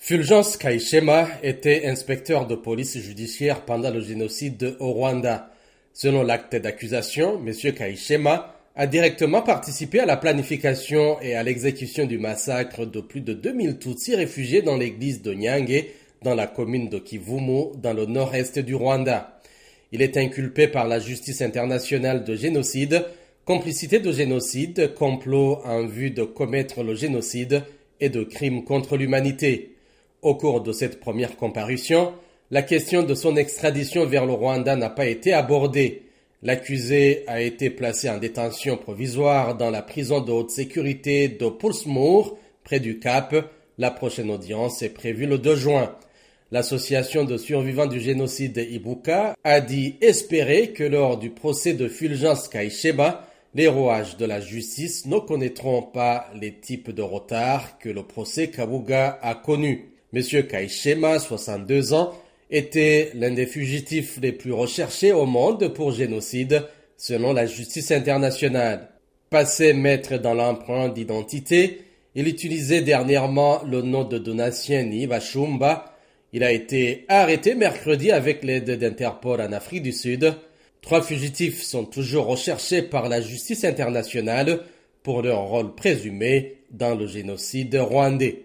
Fulgence Kaishema était inspecteur de police judiciaire pendant le génocide au Rwanda. Selon l'acte d'accusation, M. Kaishema a directement participé à la planification et à l'exécution du massacre de plus de 2000 Tutsis réfugiés dans l'église de Nyange, dans la commune de Kivumu, dans le nord-est du Rwanda. Il est inculpé par la justice internationale de génocide, complicité de génocide, complot en vue de commettre le génocide et de crimes contre l'humanité. Au cours de cette première comparution, la question de son extradition vers le Rwanda n'a pas été abordée. L'accusé a été placé en détention provisoire dans la prison de haute sécurité de Pulsmoor, près du Cap. La prochaine audience est prévue le 2 juin. L'association de survivants du génocide Ibuka a dit espérer que lors du procès de Fulgence Kaisheba, les rouages de la justice ne connaîtront pas les types de retard que le procès Kabuga a connus. Monsieur Kaishema, 62 ans, était l'un des fugitifs les plus recherchés au monde pour génocide, selon la justice internationale. Passé maître dans l'emprunt d'identité, il utilisait dernièrement le nom de Donatien Bachumba. Il a été arrêté mercredi avec l'aide d'Interpol en Afrique du Sud. Trois fugitifs sont toujours recherchés par la justice internationale pour leur rôle présumé dans le génocide rwandais.